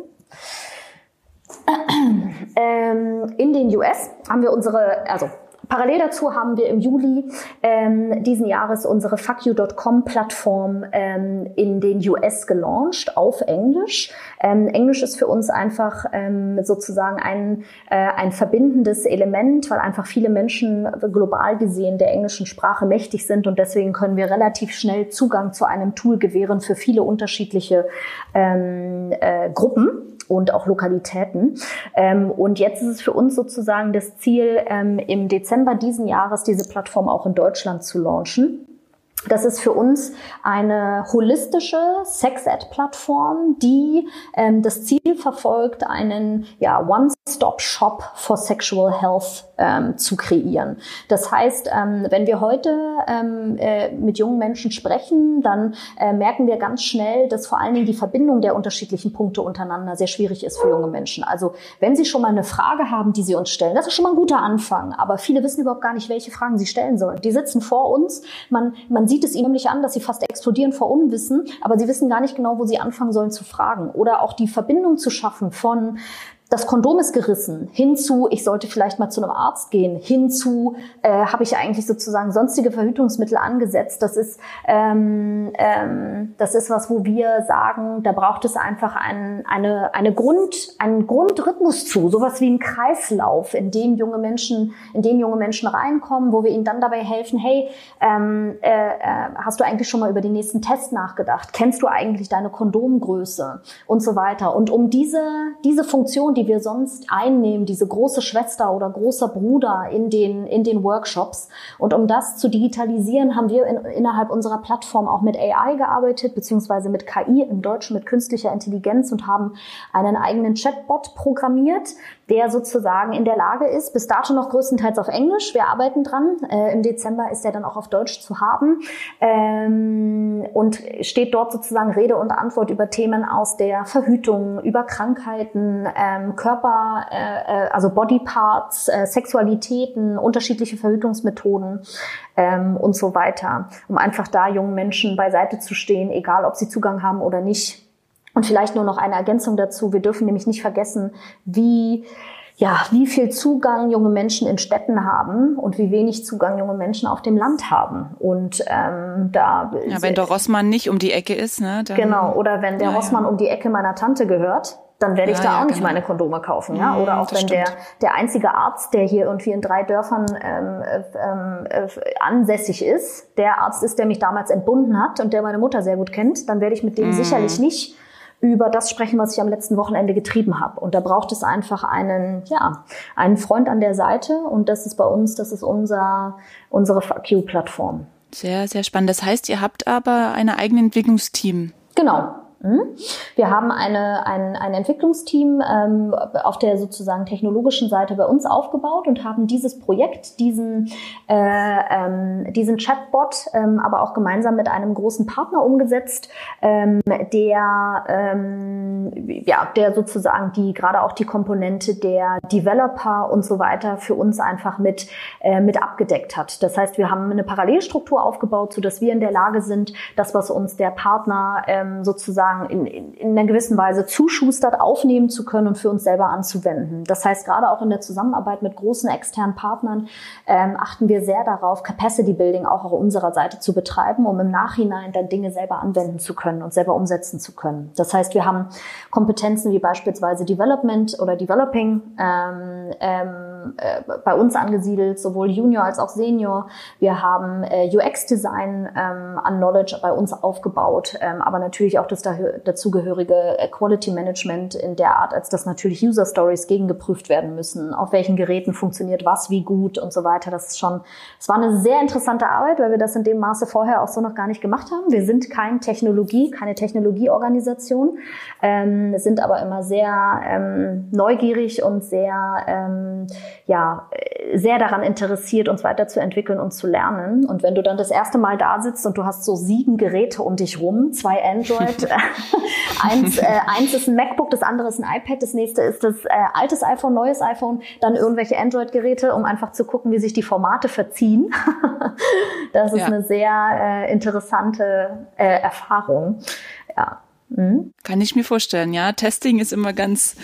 ähm, in den US haben wir unsere, also Parallel dazu haben wir im Juli ähm, diesen Jahres unsere fuckyou.com-Plattform ähm, in den US gelauncht auf Englisch. Ähm, Englisch ist für uns einfach ähm, sozusagen ein, äh, ein verbindendes Element, weil einfach viele Menschen global gesehen der englischen Sprache mächtig sind und deswegen können wir relativ schnell Zugang zu einem Tool gewähren für viele unterschiedliche ähm, äh, Gruppen und auch Lokalitäten. Ähm, und jetzt ist es für uns sozusagen das Ziel, ähm, im Dezember diesen Jahres diese Plattform auch in Deutschland zu launchen. Das ist für uns eine holistische Sex-Ed-Plattform, die ähm, das Ziel verfolgt, einen ja, One-Stop-Shop for Sexual Health ähm, zu kreieren. Das heißt, ähm, wenn wir heute ähm, äh, mit jungen Menschen sprechen, dann äh, merken wir ganz schnell, dass vor allen Dingen die Verbindung der unterschiedlichen Punkte untereinander sehr schwierig ist für junge Menschen. Also wenn sie schon mal eine Frage haben, die sie uns stellen, das ist schon mal ein guter Anfang. Aber viele wissen überhaupt gar nicht, welche Fragen sie stellen sollen. Die sitzen vor uns, man, man sieht es ihnen nämlich an, dass sie fast explodieren vor Unwissen, aber sie wissen gar nicht genau, wo sie anfangen sollen zu fragen. Oder auch die Verbindung zu schaffen von das Kondom ist gerissen, hinzu, ich sollte vielleicht mal zu einem Arzt gehen, hinzu, äh, habe ich eigentlich sozusagen sonstige Verhütungsmittel angesetzt. Das ist, ähm, ähm, das ist was, wo wir sagen, da braucht es einfach ein, eine, eine Grund, einen Grundrhythmus zu, sowas wie ein Kreislauf, in dem junge Menschen, in den junge Menschen reinkommen, wo wir ihnen dann dabei helfen, hey, ähm, äh, äh, hast du eigentlich schon mal über den nächsten Test nachgedacht? Kennst du eigentlich deine Kondomgröße? Und so weiter. Und um diese, diese Funktion, die die wir sonst einnehmen, diese große Schwester oder großer Bruder in den, in den Workshops. Und um das zu digitalisieren, haben wir in, innerhalb unserer Plattform auch mit AI gearbeitet, beziehungsweise mit KI im Deutschen mit künstlicher Intelligenz und haben einen eigenen Chatbot programmiert, der sozusagen in der Lage ist, bis dato noch größtenteils auf Englisch, wir arbeiten dran, äh, im Dezember ist er dann auch auf Deutsch zu haben ähm, und steht dort sozusagen Rede und Antwort über Themen aus der Verhütung, über Krankheiten, ähm, Körper, äh, äh also Bodyparts, äh, Sexualitäten, unterschiedliche Verhütungsmethoden ähm, und so weiter, um einfach da jungen Menschen beiseite zu stehen, egal ob sie Zugang haben oder nicht und vielleicht nur noch eine Ergänzung dazu. Wir dürfen nämlich nicht vergessen, wie ja, wie viel Zugang junge Menschen in Städten haben und wie wenig Zugang junge Menschen auf dem Land haben. Und ähm, da ja, wenn der Rossmann nicht um die Ecke ist, ne? Dann, genau. Oder wenn der ja, Rossmann ja. um die Ecke meiner Tante gehört, dann werde ich ja, da auch ja, nicht genau. meine Kondome kaufen, ja. Mhm, Oder auch wenn der der einzige Arzt, der hier irgendwie in drei Dörfern ähm, ähm, äh, ansässig ist, der Arzt ist, der mich damals entbunden hat und der meine Mutter sehr gut kennt, dann werde ich mit dem mhm. sicherlich nicht über das sprechen, was ich am letzten Wochenende getrieben habe. Und da braucht es einfach einen, ja, einen Freund an der Seite. Und das ist bei uns, das ist unser, unsere Fuck You-Plattform. Sehr, sehr spannend. Das heißt, ihr habt aber ein eigenes Entwicklungsteam. Genau? Wir haben eine, ein, ein Entwicklungsteam ähm, auf der sozusagen technologischen Seite bei uns aufgebaut und haben dieses Projekt, diesen, äh, ähm, diesen Chatbot, ähm, aber auch gemeinsam mit einem großen Partner umgesetzt, ähm, der, ähm, ja, der sozusagen die gerade auch die Komponente der Developer und so weiter für uns einfach mit, äh, mit abgedeckt hat. Das heißt, wir haben eine Parallelstruktur aufgebaut, so dass wir in der Lage sind, das, was uns der Partner ähm, sozusagen sozusagen in, in, in einer gewissen Weise zuschustert, aufnehmen zu können und für uns selber anzuwenden. Das heißt, gerade auch in der Zusammenarbeit mit großen externen Partnern ähm, achten wir sehr darauf, Capacity Building auch auf unserer Seite zu betreiben, um im Nachhinein dann Dinge selber anwenden zu können und selber umsetzen zu können. Das heißt, wir haben Kompetenzen wie beispielsweise Development oder Developing ähm, ähm, äh, bei uns angesiedelt, sowohl Junior als auch Senior. Wir haben äh, UX-Design ähm, an Knowledge bei uns aufgebaut, ähm, aber natürlich auch das dazugehörige Quality Management in der Art, als dass natürlich User Stories gegengeprüft werden müssen, auf welchen Geräten funktioniert was, wie gut und so weiter. Das ist schon, es war eine sehr interessante Arbeit, weil wir das in dem Maße vorher auch so noch gar nicht gemacht haben. Wir sind kein Technologie, keine Technologieorganisation, ähm, sind aber immer sehr ähm, neugierig und sehr, ähm, ja, sehr daran interessiert, uns weiterzuentwickeln und zu lernen. Und wenn du dann das erste Mal da sitzt und du hast so sieben Geräte um dich rum, zwei Android, <laughs> eins, äh, eins ist ein MacBook, das andere ist ein iPad, das nächste ist das äh, altes iPhone, neues iPhone, dann irgendwelche Android-Geräte, um einfach zu gucken, wie sich die Formate verziehen. <laughs> das ist ja. eine sehr äh, interessante äh, Erfahrung. Ja. Mhm. Kann ich mir vorstellen, ja. Testing ist immer ganz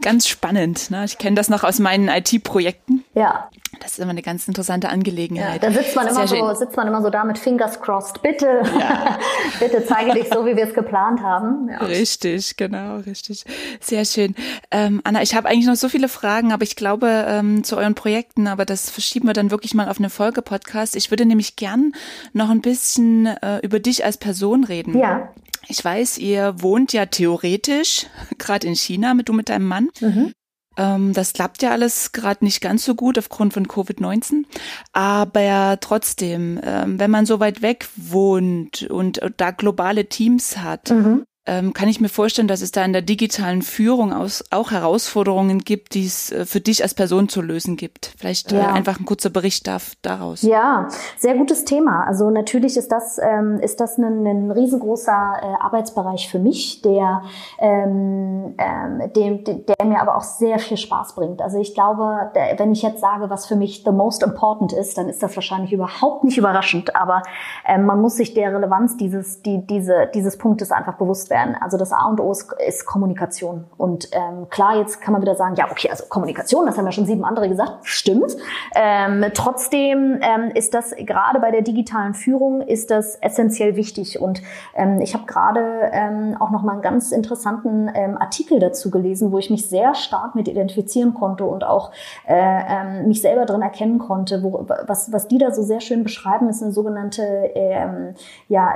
ganz spannend. Ne? Ich kenne das noch aus meinen IT-Projekten. Ja. Das ist immer eine ganz interessante Angelegenheit. Ja, da sitzt man, immer so, sitzt man immer so da mit Fingers crossed. Bitte, ja. <laughs> bitte zeige dich so, wie wir es geplant haben. Ja. Richtig, genau, richtig. Sehr schön. Ähm, Anna, ich habe eigentlich noch so viele Fragen, aber ich glaube ähm, zu euren Projekten, aber das verschieben wir dann wirklich mal auf eine Folge-Podcast. Ich würde nämlich gern noch ein bisschen äh, über dich als Person reden. Ja. Ich weiß, ihr wohnt ja theoretisch <laughs> gerade in China mit du mit deinem Mann. Mhm. Ähm, das klappt ja alles gerade nicht ganz so gut aufgrund von Covid-19. Aber trotzdem, ähm, wenn man so weit weg wohnt und da globale Teams hat, mhm ähm, kann ich mir vorstellen, dass es da in der digitalen Führung aus, auch Herausforderungen gibt, die es äh, für dich als Person zu lösen gibt. Vielleicht äh, ja. äh, einfach ein kurzer Bericht darf, daraus. Ja, sehr gutes Thema. Also natürlich ist das, ähm, ist das ein, ein riesengroßer äh, Arbeitsbereich für mich, der, ähm, ähm, dem, der mir aber auch sehr viel Spaß bringt. Also ich glaube, der, wenn ich jetzt sage, was für mich the most important ist, dann ist das wahrscheinlich überhaupt nicht überraschend. Aber ähm, man muss sich der Relevanz dieses, die, diese, dieses Punktes einfach bewusst werden. Also das A und O ist, ist Kommunikation. Und ähm, klar, jetzt kann man wieder sagen, ja, okay, also Kommunikation, das haben ja schon sieben andere gesagt, stimmt. Ähm, trotzdem ähm, ist das gerade bei der digitalen Führung ist das essentiell wichtig. Und ähm, ich habe gerade ähm, auch noch mal einen ganz interessanten ähm, Artikel dazu gelesen, wo ich mich sehr stark mit identifizieren konnte und auch äh, ähm, mich selber drin erkennen konnte. Wo, was, was die da so sehr schön beschreiben, ist eine sogenannte, ähm, ja,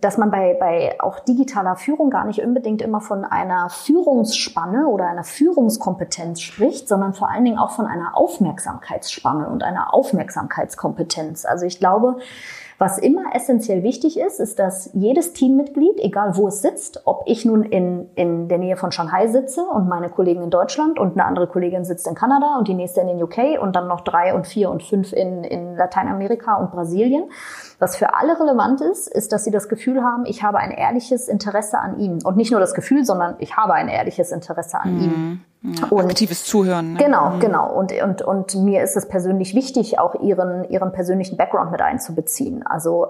dass man bei, bei auch digitaler Führung Führung gar nicht unbedingt immer von einer Führungsspanne oder einer Führungskompetenz spricht, sondern vor allen Dingen auch von einer Aufmerksamkeitsspanne und einer Aufmerksamkeitskompetenz. Also ich glaube, was immer essentiell wichtig ist, ist, dass jedes Teammitglied, egal wo es sitzt, ob ich nun in, in der Nähe von Shanghai sitze und meine Kollegen in Deutschland und eine andere Kollegin sitzt in Kanada und die nächste in den UK und dann noch drei und vier und fünf in, in Lateinamerika und Brasilien. Was für alle relevant ist, ist, dass sie das Gefühl haben, ich habe ein ehrliches Interesse an ihnen. Und nicht nur das Gefühl, sondern ich habe ein ehrliches Interesse an mhm. ihnen. Ja, und, aktives Zuhören. Ne? Genau, mhm. genau. Und, und, und mir ist es persönlich wichtig, auch ihren, ihren persönlichen Background mit einzubeziehen. Also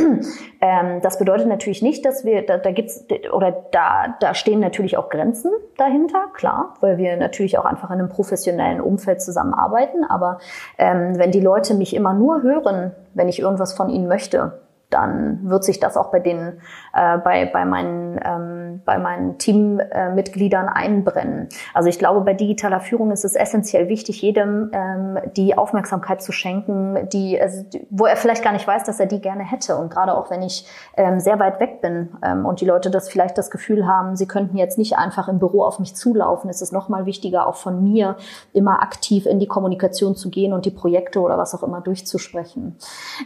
<clears throat> ähm, das bedeutet natürlich nicht, dass wir, da, da gibt's oder da, da stehen natürlich auch Grenzen dahinter, klar, weil wir natürlich auch einfach in einem professionellen Umfeld zusammenarbeiten. Aber ähm, wenn die Leute mich immer nur hören, wenn ich irgendwas von ihnen möchte, dann wird sich das auch bei den äh, bei bei meinen ähm, bei meinen Teammitgliedern einbrennen. Also ich glaube, bei digitaler Führung ist es essentiell wichtig, jedem ähm, die Aufmerksamkeit zu schenken, die, also, wo er vielleicht gar nicht weiß, dass er die gerne hätte. Und gerade auch wenn ich ähm, sehr weit weg bin ähm, und die Leute das vielleicht das Gefühl haben, sie könnten jetzt nicht einfach im Büro auf mich zulaufen, ist es noch mal wichtiger, auch von mir immer aktiv in die Kommunikation zu gehen und die Projekte oder was auch immer durchzusprechen.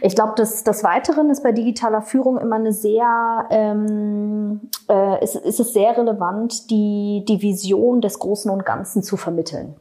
Ich glaube, das, das Weiteren ist bei digitaler Führung immer eine sehr, ähm, äh, ist, ist es sehr relevant, die, die Vision des Großen und Ganzen zu vermitteln.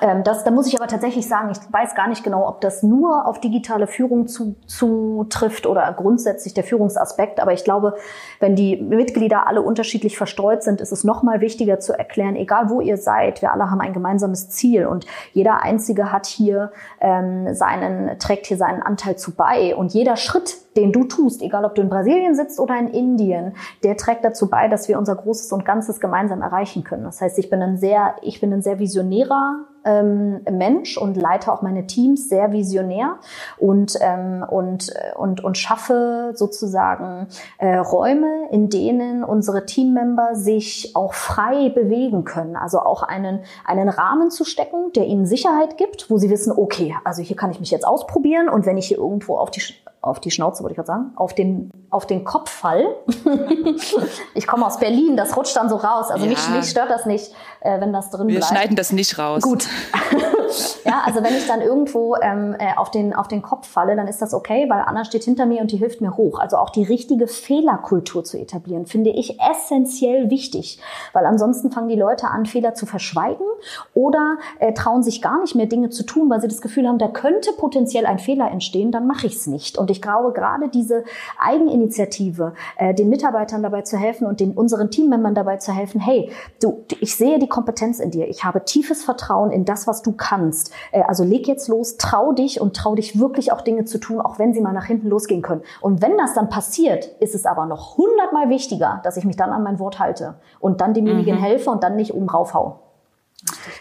Ähm, das, da muss ich aber tatsächlich sagen, ich weiß gar nicht genau, ob das nur auf digitale Führung zutrifft zu oder grundsätzlich der Führungsaspekt. Aber ich glaube, wenn die Mitglieder alle unterschiedlich verstreut sind, ist es noch mal wichtiger zu erklären, egal wo ihr seid, wir alle haben ein gemeinsames Ziel und jeder Einzige hat hier ähm, seinen, trägt hier seinen Anteil zu bei und jeder Schritt, den du tust, egal ob du in Brasilien sitzt oder in Indien, der trägt dazu bei, dass wir unser Großes und Ganzes gemeinsam erreichen können. Das heißt, ich bin ein sehr, ich bin ein sehr visionärer ähm, Mensch und leite auch meine Teams sehr visionär und, ähm, und, und, und schaffe sozusagen äh, Räume, in denen unsere Teammember sich auch frei bewegen können. Also auch einen, einen Rahmen zu stecken, der ihnen Sicherheit gibt, wo sie wissen, okay, also hier kann ich mich jetzt ausprobieren und wenn ich hier irgendwo auf die auf die Schnauze, wollte ich gerade sagen, auf den, auf den Kopf fall. <laughs> ich komme aus Berlin, das rutscht dann so raus. Also ja. mich, mich stört das nicht, äh, wenn das drin Wir bleibt. Wir schneiden das nicht raus. Gut. <laughs> ja, also wenn ich dann irgendwo ähm, äh, auf, den, auf den Kopf falle, dann ist das okay, weil Anna steht hinter mir und die hilft mir hoch. Also auch die richtige Fehlerkultur zu etablieren, finde ich essentiell wichtig. Weil ansonsten fangen die Leute an, Fehler zu verschweigen oder äh, trauen sich gar nicht mehr Dinge zu tun, weil sie das Gefühl haben, da könnte potenziell ein Fehler entstehen, dann mache ich es nicht. Und ich glaube, gerade diese Eigeninitiative, äh, den Mitarbeitern dabei zu helfen und den unseren Teammembern dabei zu helfen, hey, du, ich sehe die Kompetenz in dir, ich habe tiefes Vertrauen in das, was du kannst. Äh, also leg jetzt los, trau dich und trau dich wirklich auch Dinge zu tun, auch wenn sie mal nach hinten losgehen können. Und wenn das dann passiert, ist es aber noch hundertmal wichtiger, dass ich mich dann an mein Wort halte und dann demjenigen mhm. helfe und dann nicht oben raufhau.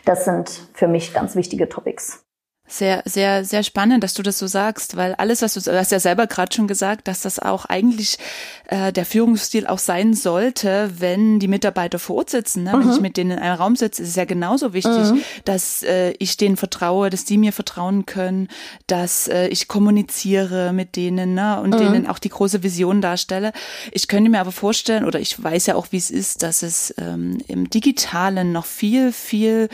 Das sind für mich ganz wichtige Topics sehr, sehr, sehr spannend, dass du das so sagst, weil alles, was du, du hast ja selber gerade schon gesagt, dass das auch eigentlich äh, der Führungsstil auch sein sollte, wenn die Mitarbeiter vor Ort sitzen. Ne? Mhm. Wenn ich mit denen in einem Raum sitze, ist es ja genauso wichtig, mhm. dass äh, ich denen vertraue, dass die mir vertrauen können, dass äh, ich kommuniziere mit denen ne? und mhm. denen auch die große Vision darstelle. Ich könnte mir aber vorstellen, oder ich weiß ja auch, wie es ist, dass es ähm, im Digitalen noch viel, viel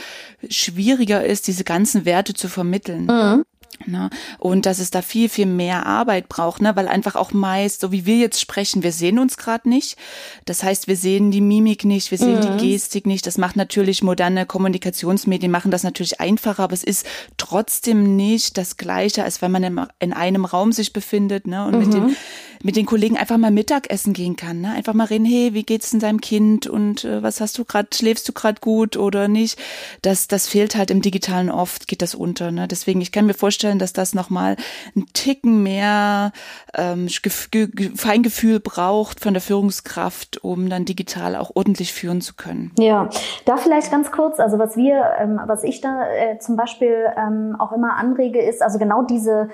schwieriger ist, diese ganzen Werte zu vermitteln vermitteln. Mhm. Ne? Und dass es da viel, viel mehr Arbeit braucht, ne? weil einfach auch meist, so wie wir jetzt sprechen, wir sehen uns gerade nicht. Das heißt, wir sehen die Mimik nicht, wir sehen mhm. die Gestik nicht. Das macht natürlich moderne Kommunikationsmedien, machen das natürlich einfacher, aber es ist trotzdem nicht das Gleiche, als wenn man in einem Raum sich befindet ne? und mhm. mit, den, mit den Kollegen einfach mal Mittagessen gehen kann. Ne? Einfach mal reden, hey, wie geht's denn deinem Kind und äh, was hast du gerade, schläfst du gerade gut oder nicht? Das, das fehlt halt im Digitalen oft, geht das unter. Ne? Deswegen, ich kann mir vorstellen, vorstellen, dass das nochmal ein Ticken mehr ähm, Feingefühl braucht von der Führungskraft, um dann digital auch ordentlich führen zu können. Ja, da vielleicht ganz kurz, also was wir, ähm, was ich da äh, zum Beispiel ähm, auch immer anrege, ist also genau diese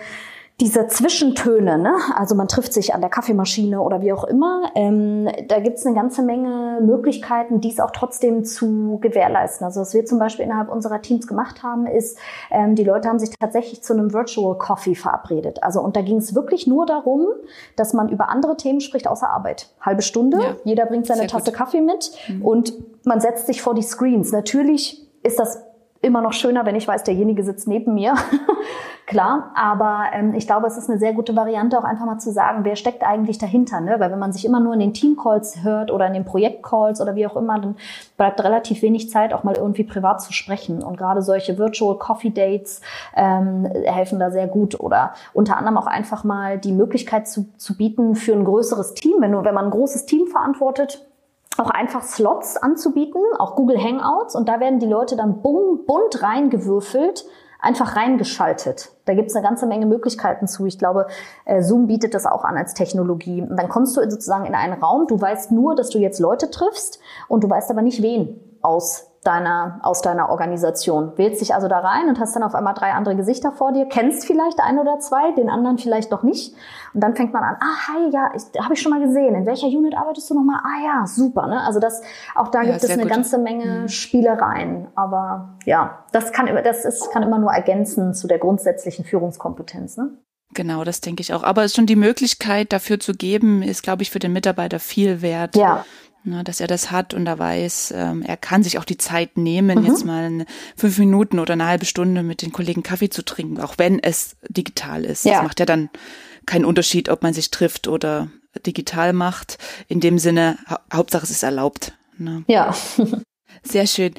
diese Zwischentöne, ne? also man trifft sich an der Kaffeemaschine oder wie auch immer, ähm, da gibt's eine ganze Menge Möglichkeiten, dies auch trotzdem zu gewährleisten. Also was wir zum Beispiel innerhalb unserer Teams gemacht haben, ist, ähm, die Leute haben sich tatsächlich zu einem Virtual Coffee verabredet. Also und da ging es wirklich nur darum, dass man über andere Themen spricht außer Arbeit. Halbe Stunde, ja. jeder bringt seine Tasse gut. Kaffee mit mhm. und man setzt sich vor die Screens. Natürlich ist das immer noch schöner, wenn ich weiß, derjenige sitzt neben mir. <laughs> Klar, aber ähm, ich glaube, es ist eine sehr gute Variante, auch einfach mal zu sagen, wer steckt eigentlich dahinter. Ne? Weil wenn man sich immer nur in den Team-Calls hört oder in den Projekt-Calls oder wie auch immer, dann bleibt relativ wenig Zeit, auch mal irgendwie privat zu sprechen. Und gerade solche Virtual Coffee Dates ähm, helfen da sehr gut. Oder unter anderem auch einfach mal die Möglichkeit zu, zu bieten für ein größeres Team. Wenn, du, wenn man ein großes Team verantwortet, auch einfach Slots anzubieten, auch Google Hangouts. Und da werden die Leute dann bunt reingewürfelt, einfach reingeschaltet. Da gibt's eine ganze Menge Möglichkeiten zu. Ich glaube, äh, Zoom bietet das auch an als Technologie. Und dann kommst du sozusagen in einen Raum, du weißt nur, dass du jetzt Leute triffst und du weißt aber nicht wen aus deiner, aus deiner Organisation. Wählst dich also da rein und hast dann auf einmal drei andere Gesichter vor dir, kennst vielleicht ein oder zwei, den anderen vielleicht noch nicht. Und dann fängt man an, ah, hi, ja, habe ich schon mal gesehen. In welcher Unit arbeitest du nochmal? Ah ja, super. Ne? Also das, auch da ja, gibt es eine gut. ganze Menge mhm. Spielereien. Aber ja, das kann, das ist, kann immer nur ergänzen zu der grundsätzlichen Führungskompetenz. Ne? Genau, das denke ich auch. Aber schon die Möglichkeit dafür zu geben, ist, glaube ich, für den Mitarbeiter viel wert. Ja. Na, dass er das hat und er weiß, ähm, er kann sich auch die Zeit nehmen, mhm. jetzt mal eine, fünf Minuten oder eine halbe Stunde mit den Kollegen Kaffee zu trinken, auch wenn es digital ist. Ja. Das macht ja dann keinen Unterschied, ob man sich trifft oder digital macht. In dem Sinne, ha Hauptsache es ist erlaubt. Ne? Ja. <laughs> Sehr schön.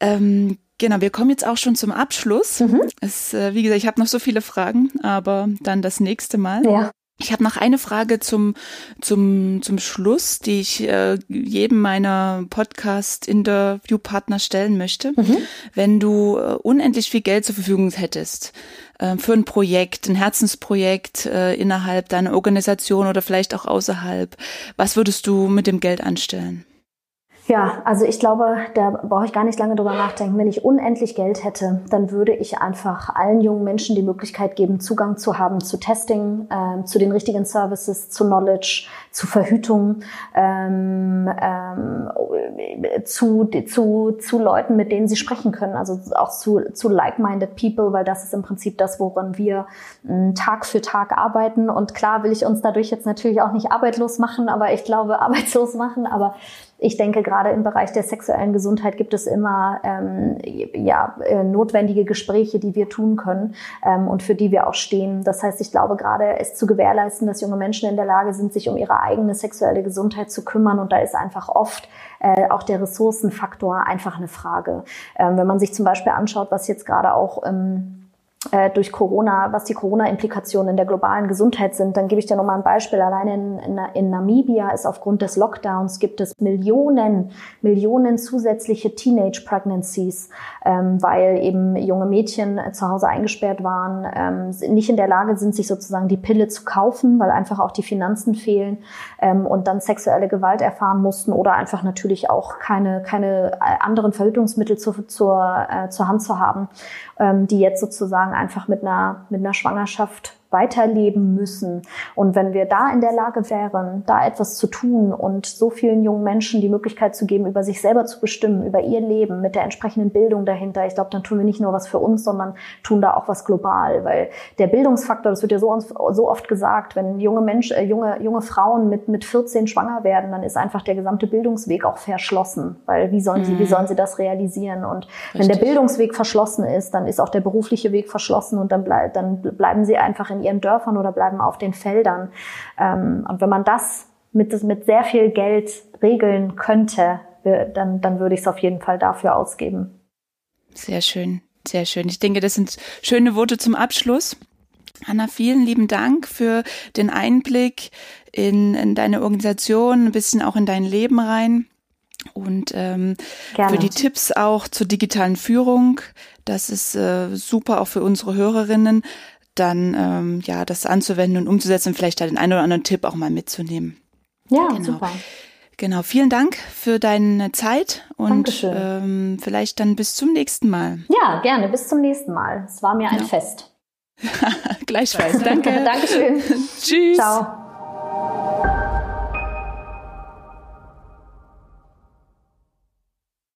Ähm, Genau, wir kommen jetzt auch schon zum Abschluss. Mhm. Es, äh, wie gesagt, ich habe noch so viele Fragen, aber dann das nächste Mal. Ja. Ich habe noch eine Frage zum, zum, zum Schluss, die ich äh, jedem meiner Podcast-Interviewpartner stellen möchte. Mhm. Wenn du äh, unendlich viel Geld zur Verfügung hättest äh, für ein Projekt, ein Herzensprojekt äh, innerhalb deiner Organisation oder vielleicht auch außerhalb, was würdest du mit dem Geld anstellen? Ja, also ich glaube, da brauche ich gar nicht lange drüber nachdenken. Wenn ich unendlich Geld hätte, dann würde ich einfach allen jungen Menschen die Möglichkeit geben, Zugang zu haben zu Testing, äh, zu den richtigen Services, zu Knowledge, zu Verhütung, ähm, ähm, zu, zu, zu Leuten, mit denen sie sprechen können, also auch zu, zu like-minded people, weil das ist im Prinzip das, woran wir äh, Tag für Tag arbeiten. Und klar will ich uns dadurch jetzt natürlich auch nicht arbeitslos machen, aber ich glaube <laughs> arbeitslos machen, aber ich denke, gerade im Bereich der sexuellen Gesundheit gibt es immer ähm, ja, äh, notwendige Gespräche, die wir tun können ähm, und für die wir auch stehen. Das heißt, ich glaube, gerade es zu gewährleisten, dass junge Menschen in der Lage sind, sich um ihre eigene sexuelle Gesundheit zu kümmern. Und da ist einfach oft äh, auch der Ressourcenfaktor einfach eine Frage. Ähm, wenn man sich zum Beispiel anschaut, was jetzt gerade auch ähm, äh, durch Corona, was die Corona-Implikationen in der globalen Gesundheit sind, dann gebe ich dir nochmal ein Beispiel. Allein in, in, in, Namibia ist aufgrund des Lockdowns gibt es Millionen, Millionen zusätzliche Teenage-Pregnancies, ähm, weil eben junge Mädchen zu Hause eingesperrt waren, ähm, nicht in der Lage sind, sich sozusagen die Pille zu kaufen, weil einfach auch die Finanzen fehlen ähm, und dann sexuelle Gewalt erfahren mussten oder einfach natürlich auch keine, keine äh, anderen Verhütungsmittel zur, zur, äh, zur Hand zu haben, ähm, die jetzt sozusagen einfach mit einer, mit einer Schwangerschaft weiterleben müssen. Und wenn wir da in der Lage wären, da etwas zu tun und so vielen jungen Menschen die Möglichkeit zu geben, über sich selber zu bestimmen, über ihr Leben mit der entsprechenden Bildung dahinter, ich glaube, dann tun wir nicht nur was für uns, sondern tun da auch was global. Weil der Bildungsfaktor, das wird ja so, so oft gesagt, wenn junge Menschen, äh, junge, junge Frauen mit, mit 14 schwanger werden, dann ist einfach der gesamte Bildungsweg auch verschlossen. Weil wie sollen sie, mhm. wie sollen sie das realisieren? Und Richtig. wenn der Bildungsweg verschlossen ist, dann ist auch der berufliche Weg verschlossen und dann, bleib, dann bleiben sie einfach in ihren Dörfern oder bleiben auf den Feldern. Ähm, und wenn man das mit, mit sehr viel Geld regeln könnte, dann, dann würde ich es auf jeden Fall dafür ausgeben. Sehr schön, sehr schön. Ich denke, das sind schöne Worte zum Abschluss. Anna, vielen lieben Dank für den Einblick in, in deine Organisation, ein bisschen auch in dein Leben rein und ähm, für die Tipps auch zur digitalen Führung. Das ist äh, super auch für unsere Hörerinnen dann ähm, ja das anzuwenden und umzusetzen und vielleicht da den einen oder anderen Tipp auch mal mitzunehmen. Ja, genau. super. Genau, vielen Dank für deine Zeit und ähm, vielleicht dann bis zum nächsten Mal. Ja, gerne, bis zum nächsten Mal. Es war mir ein ja. Fest. <laughs> Gleichfalls, danke. <laughs> Dankeschön. <laughs> Tschüss. Ciao.